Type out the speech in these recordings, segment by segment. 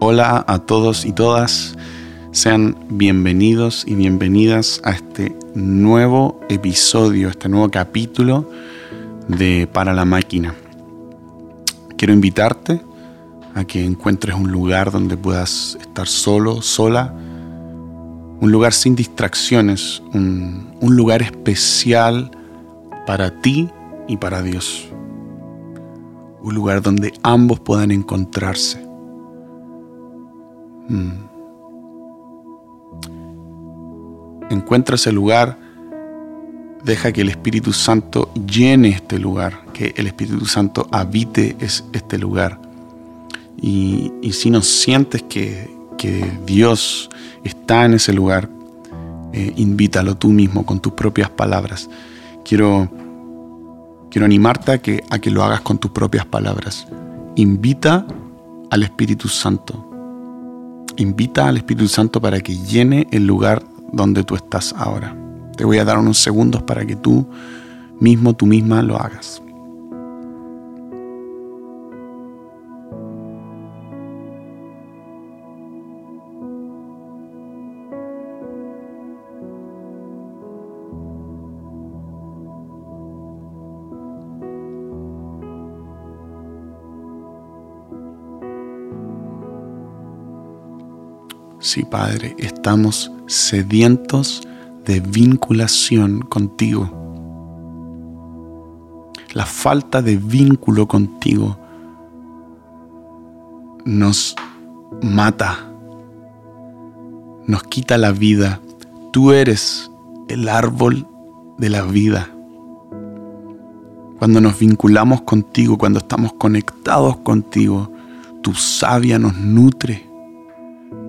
Hola a todos y todas, sean bienvenidos y bienvenidas a este nuevo episodio, este nuevo capítulo de Para la Máquina. Quiero invitarte a que encuentres un lugar donde puedas estar solo, sola, un lugar sin distracciones, un, un lugar especial para ti y para Dios. Un lugar donde ambos puedan encontrarse. Mm. Encuentra ese lugar, deja que el Espíritu Santo llene este lugar, que el Espíritu Santo habite este lugar. Y, si no sientes que, Dios está en ese lugar, eh, invítalo tú mismo con tus propias palabras. Quiero, quiero animarte a que, a que lo hagas con tus propias palabras. Invita al Espíritu Santo. Invita al Espíritu Santo para que llene el lugar donde tú estás ahora. Te voy a dar unos segundos para que tú mismo, tú misma lo hagas. Sí, Padre, estamos sedientos de vinculación contigo. La falta de vínculo contigo nos mata, nos quita la vida. Tú eres el árbol de la vida. Cuando nos vinculamos contigo, cuando estamos conectados contigo, tu savia nos nutre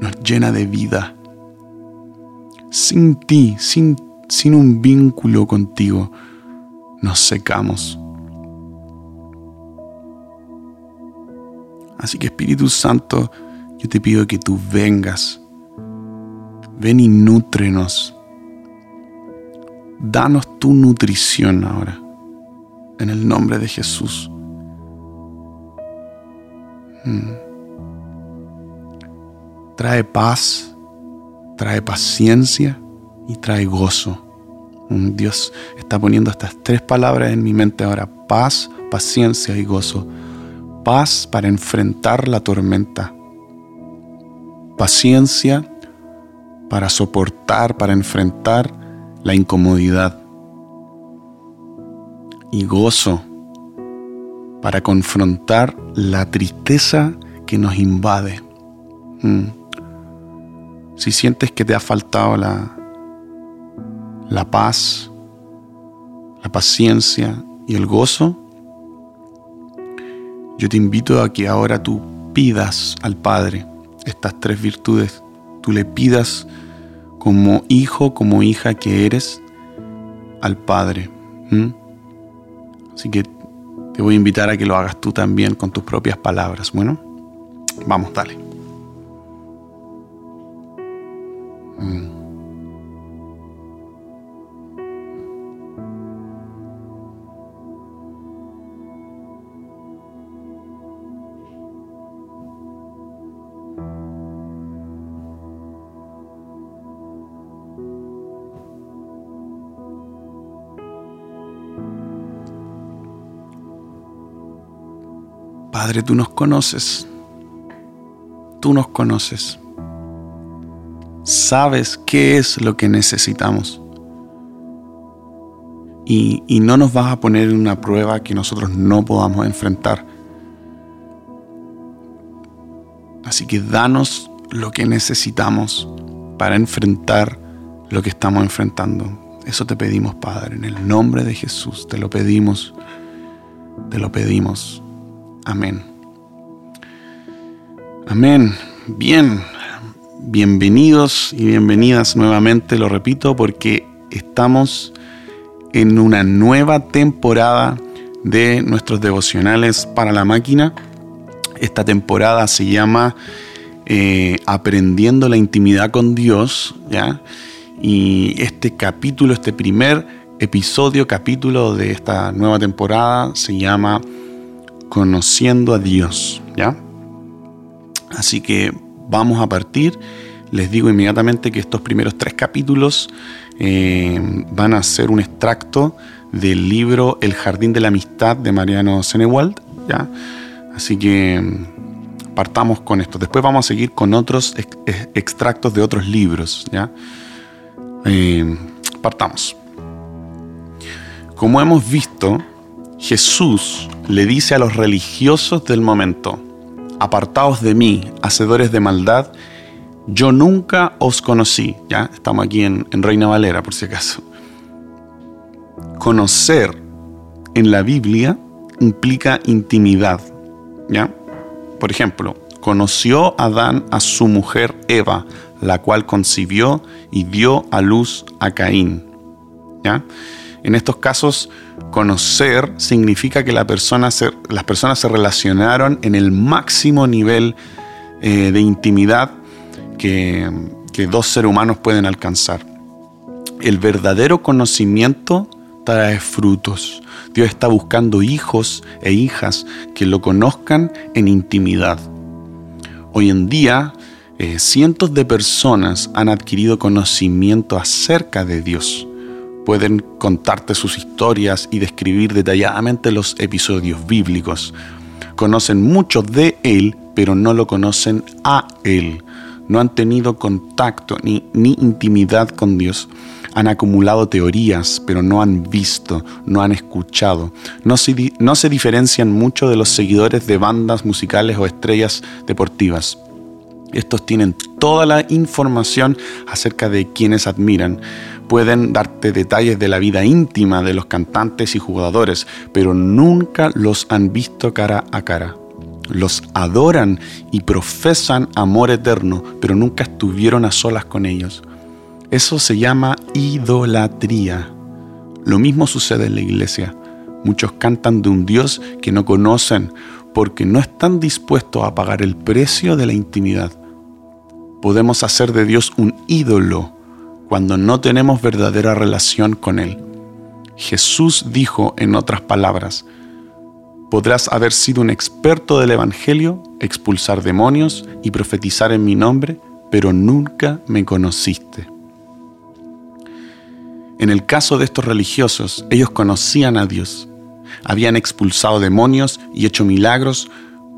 nos llena de vida. Sin ti, sin, sin un vínculo contigo, nos secamos. Así que Espíritu Santo, yo te pido que tú vengas. Ven y nútrenos. Danos tu nutrición ahora. En el nombre de Jesús. Mm trae paz, trae paciencia y trae gozo. Dios está poniendo estas tres palabras en mi mente ahora, paz, paciencia y gozo. Paz para enfrentar la tormenta. Paciencia para soportar, para enfrentar la incomodidad. Y gozo para confrontar la tristeza que nos invade. Mm si sientes que te ha faltado la, la paz, la paciencia y el gozo, yo te invito a que ahora tú pidas al Padre estas tres virtudes. Tú le pidas como hijo, como hija que eres al Padre. Así que te voy a invitar a que lo hagas tú también con tus propias palabras. Bueno, vamos, dale. Padre, tú nos conoces. Tú nos conoces. Sabes qué es lo que necesitamos. Y, no nos vas a poner en una prueba que nosotros no podamos enfrentar. Así que danos lo que necesitamos para enfrentar lo que estamos enfrentando. Eso te pedimos, Padre, en el nombre de Jesús. Te lo pedimos. Te lo pedimos. Amén. Amén. Bien. Bienvenidos y bienvenidas nuevamente, lo repito, porque estamos en una nueva temporada de nuestros devocionales para la máquina. Esta temporada se llama eh, Aprendiendo la intimidad con Dios, ¿ya? Y este capítulo, este primer episodio, capítulo de esta nueva temporada se llama conociendo a Dios, ¿ya? Así que vamos a partir. Les digo inmediatamente que estos primeros tres capítulos eh, van a ser un extracto del libro El Jardín de la Amistad de Mariano Senewald. ¿ya? Así que mm, partamos con esto. Después vamos a seguir con otros extractos de otros libros. ¿ya? Eh, partamos. Como hemos visto, Jesús le dice a los religiosos del momento, apartaos de mí, hacedores de maldad, yo nunca os conocí. Ya estamos aquí en, Reina Valera, por si acaso. Conocer en la Biblia implica intimidad. ¿ya? Por ejemplo, conoció Adán a su mujer Eva, la cual concibió y dio a luz a Caín. ¿ya? En estos casos, conocer significa que las personas se relacionaron en el máximo nivel eh, de intimidad que, dos seres humanos pueden alcanzar. El verdadero conocimiento trae frutos. Dios está buscando hijos e hijas que lo conozcan en intimidad. Hoy en día, eh, cientos de personas han adquirido conocimiento acerca de Dios pueden contarte sus historias y describir detalladamente los episodios bíblicos. Conocen mucho de Él, pero no lo conocen a Él. No han tenido contacto ni, ni intimidad con Dios. Han acumulado teorías, pero no han visto, no han escuchado. No se, no se diferencian mucho de los seguidores de bandas musicales o estrellas deportivas. Estos tienen toda la información acerca de quienes admiran, pueden darte detalles de la vida íntima de los cantantes y jugadores, pero nunca los han visto cara a cara. Los adoran y profesan amor eterno, pero nunca estuvieron a solas con ellos. Eso se llama idolatría. Lo mismo sucede en la iglesia. Muchos cantan de un Dios que no conocen porque no están dispuestos a pagar el precio de la intimidad. Podemos hacer de Dios un ídolo cuando no tenemos verdadera relación con Él. Jesús dijo en otras palabras, podrás haber sido un experto del Evangelio, expulsar demonios y profetizar en mi nombre, pero nunca me conociste. En el caso de estos religiosos, ellos conocían a Dios, habían expulsado demonios y hecho milagros,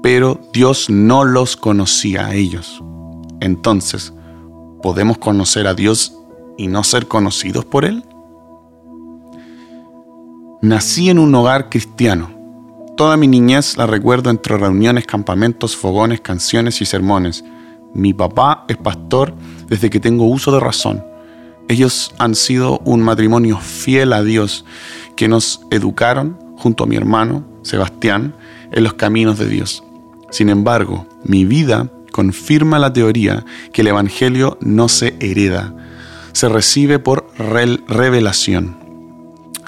pero Dios no los conocía a ellos. Entonces, ¿podemos conocer a Dios y no ser conocidos por Él? Nací en un hogar cristiano. Toda mi niñez la recuerdo entre reuniones, campamentos, fogones, canciones y sermones. Mi papá es pastor desde que tengo uso de razón. Ellos han sido un matrimonio fiel a Dios que nos educaron, junto a mi hermano, Sebastián, en los caminos de Dios. Sin embargo, mi vida confirma la teoría que el Evangelio no se hereda, se recibe por revelación.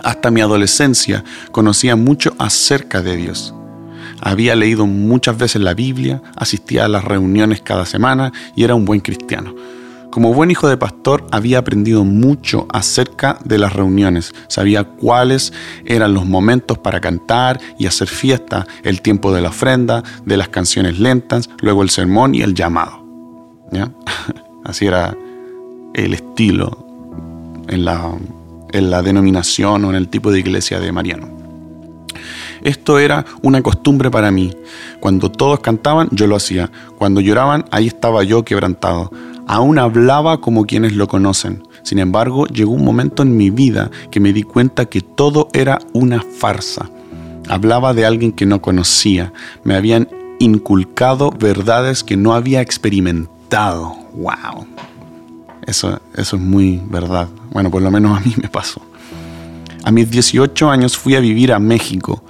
Hasta mi adolescencia conocía mucho acerca de Dios. Había leído muchas veces la Biblia, asistía a las reuniones cada semana y era un buen cristiano. Como buen hijo de pastor había aprendido mucho acerca de las reuniones, sabía cuáles eran los momentos para cantar y hacer fiesta, el tiempo de la ofrenda, de las canciones lentas, luego el sermón y el llamado. Así era el estilo en la, en la denominación o en el tipo de iglesia de Mariano. Esto era una costumbre para mí. Cuando todos cantaban, yo lo hacía. Cuando lloraban, ahí estaba yo quebrantado. Aún hablaba como quienes lo conocen. Sin embargo, llegó un momento en mi vida que me di cuenta que todo era una farsa. Hablaba de alguien que no conocía. Me habían inculcado verdades que no había experimentado. ¡Wow! Eso, eso es muy verdad. Bueno, por lo menos a mí me pasó. A mis 18 años fui a vivir a México,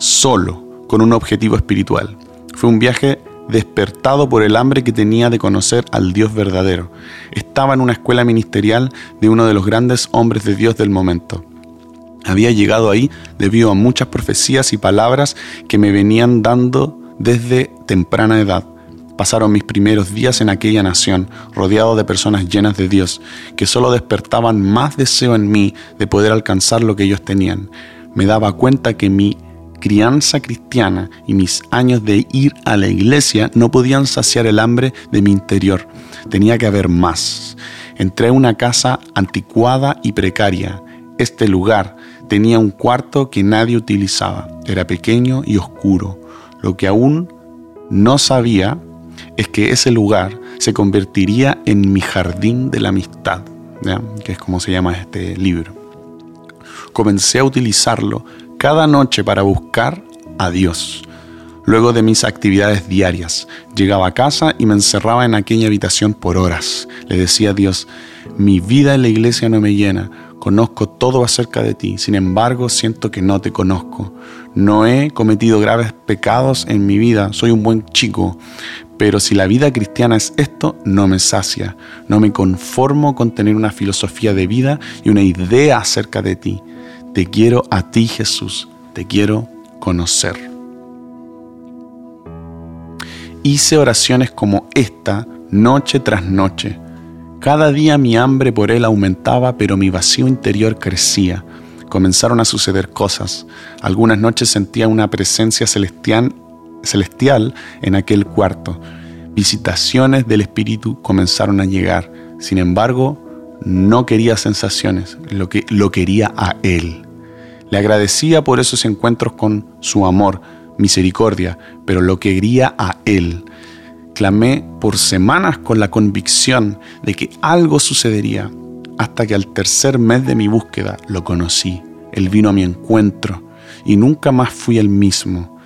solo, con un objetivo espiritual. Fue un viaje despertado por el hambre que tenía de conocer al Dios verdadero. Estaba en una escuela ministerial de uno de los grandes hombres de Dios del momento. Había llegado ahí debido a muchas profecías y palabras que me venían dando desde temprana edad pasaron mis primeros días en aquella nación, rodeado de personas llenas de Dios, que solo despertaban más deseo en mí de poder alcanzar lo que ellos tenían. Me daba cuenta que mi crianza cristiana y mis años de ir a la iglesia no podían saciar el hambre de mi interior. Tenía que haber más. Entré a una casa anticuada y precaria. Este lugar tenía un cuarto que nadie utilizaba. Era pequeño y oscuro. Lo que aún no sabía es que ese lugar se convertiría en mi jardín de la amistad, que es como se llama este libro. Comencé a utilizarlo cada noche para buscar a Dios. Luego de mis actividades diarias, llegaba a casa y me encerraba en aquella habitación por horas. Le decía a Dios, mi vida en la iglesia no me llena, conozco todo acerca de ti, sin embargo siento que no te conozco. No he cometido graves pecados en mi vida, soy un buen chico, pero si la vida cristiana es esto, no me sacia, no me conformo con tener una filosofía de vida y una idea acerca de ti. Te quiero a ti Jesús, te quiero conocer. Hice oraciones como esta noche tras noche. Cada día mi hambre por Él aumentaba, pero mi vacío interior crecía. Comenzaron a suceder cosas. Algunas noches sentía una presencia celestial, en aquel cuarto. Visitaciones del Espíritu comenzaron a llegar. Sin embargo, no quería sensaciones, lo, que, lo quería a Él. Le agradecía por esos encuentros con su amor, misericordia, pero lo quería a Él. Clamé por semanas con la convicción de que algo sucedería, hasta que al tercer mes de mi búsqueda lo conocí. Él vino a mi encuentro y nunca más fui el mismo.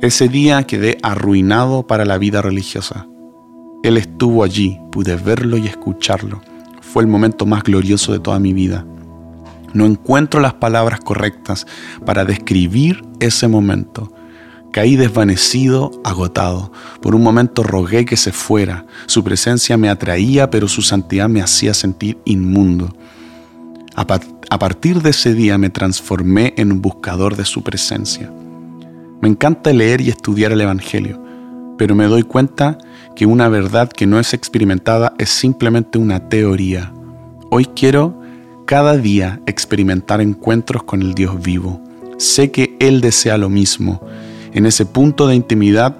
Ese día quedé arruinado para la vida religiosa. Él estuvo allí, pude verlo y escucharlo. Fue el momento más glorioso de toda mi vida. No encuentro las palabras correctas para describir ese momento, Caí desvanecido, agotado. Por un momento rogué que se fuera. Su presencia me atraía, pero su santidad me hacía sentir inmundo. A, partir de ese día me transformé en un buscador de su presencia. Me encanta leer y estudiar el Evangelio, pero me doy cuenta que una verdad que no es experimentada es simplemente una teoría. Hoy quiero cada día experimentar encuentros con el Dios vivo. Sé que Él desea lo mismo en ese punto de intimidad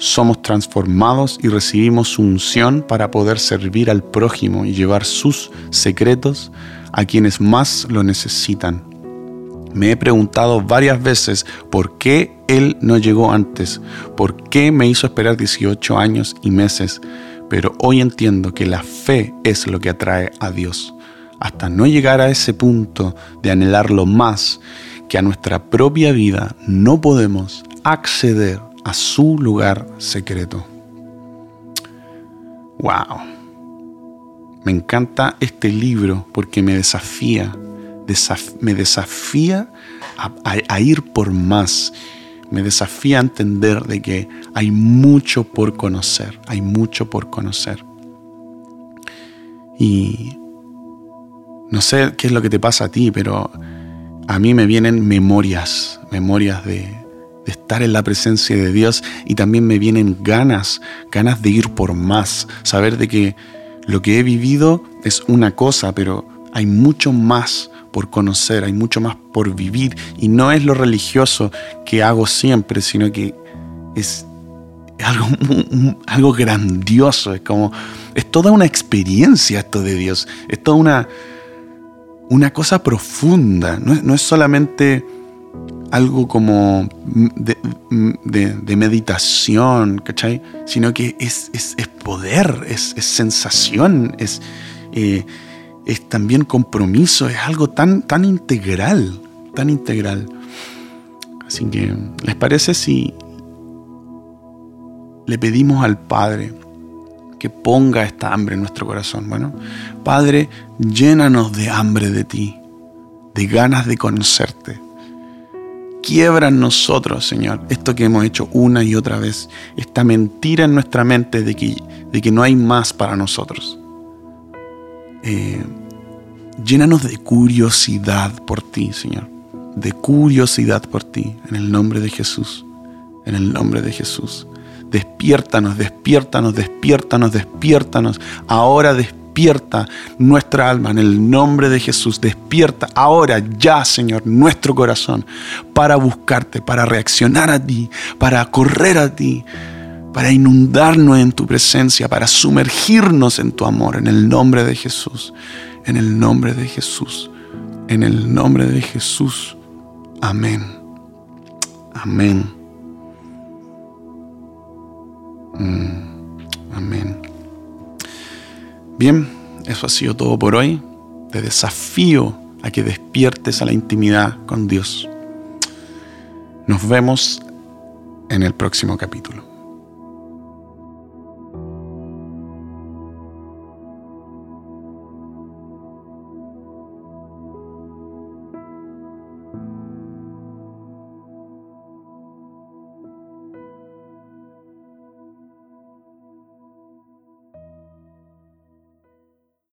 somos transformados y recibimos unción para poder servir al prójimo y llevar sus secretos a quienes más lo necesitan. Me he preguntado varias veces por qué Él no llegó antes, por qué me hizo esperar 18 años y meses, pero hoy entiendo que la fe es lo que atrae a Dios. Hasta no llegar a ese punto de anhelarlo más que a nuestra propia vida, no podemos acceder a su lugar secreto. ¡Wow! Me encanta este libro porque me desafía, me desafía a, ir por más, me desafía a entender de que hay mucho por conocer, hay mucho por conocer. Y no sé qué es lo que te pasa a ti, pero a mí me vienen memorias, memorias de, estar en la presencia de Dios y también me vienen ganas, ganas de ir por más, saber de que lo que he vivido es una cosa, pero hay mucho más por conocer, hay mucho más por vivir. Y no es lo religioso que hago siempre, sino que es algo, algo grandioso, es como, es toda una experiencia esto de Dios, es toda una, una cosa profunda, no, no es solamente algo como de, meditación, ¿cachai? Sino que es, poder, es, sensación, es, eh, es también compromiso, es algo tan, tan integral, tan integral. Así que, ¿les parece si le pedimos al Padre que ponga esta hambre en nuestro corazón? Bueno, Padre, llénanos de hambre de ti, de ganas de conocerte Quiebra en nosotros, Señor, esto que hemos hecho una y otra vez, esta mentira en nuestra mente de que, de que no hay más para nosotros. Eh, llénanos de curiosidad por ti, Señor, de curiosidad por ti, en el nombre de Jesús, en el nombre de Jesús. Despiértanos, despiértanos, despiértanos, despiértanos. Ahora despierta despierta nuestra alma en el nombre de Jesús. Despierta ahora ya, Señor, nuestro corazón para buscarte, para reaccionar a ti, para correr a ti, para inundarnos en tu presencia, para sumergirnos en tu amor, en el nombre de Jesús, en el nombre de Jesús, en el nombre de Jesús. Amén. Amén. Mm, amén. Bien, eso ha sido todo por hoy. Te desafío a que despiertes a la intimidad con Dios. Nos vemos en el próximo capítulo.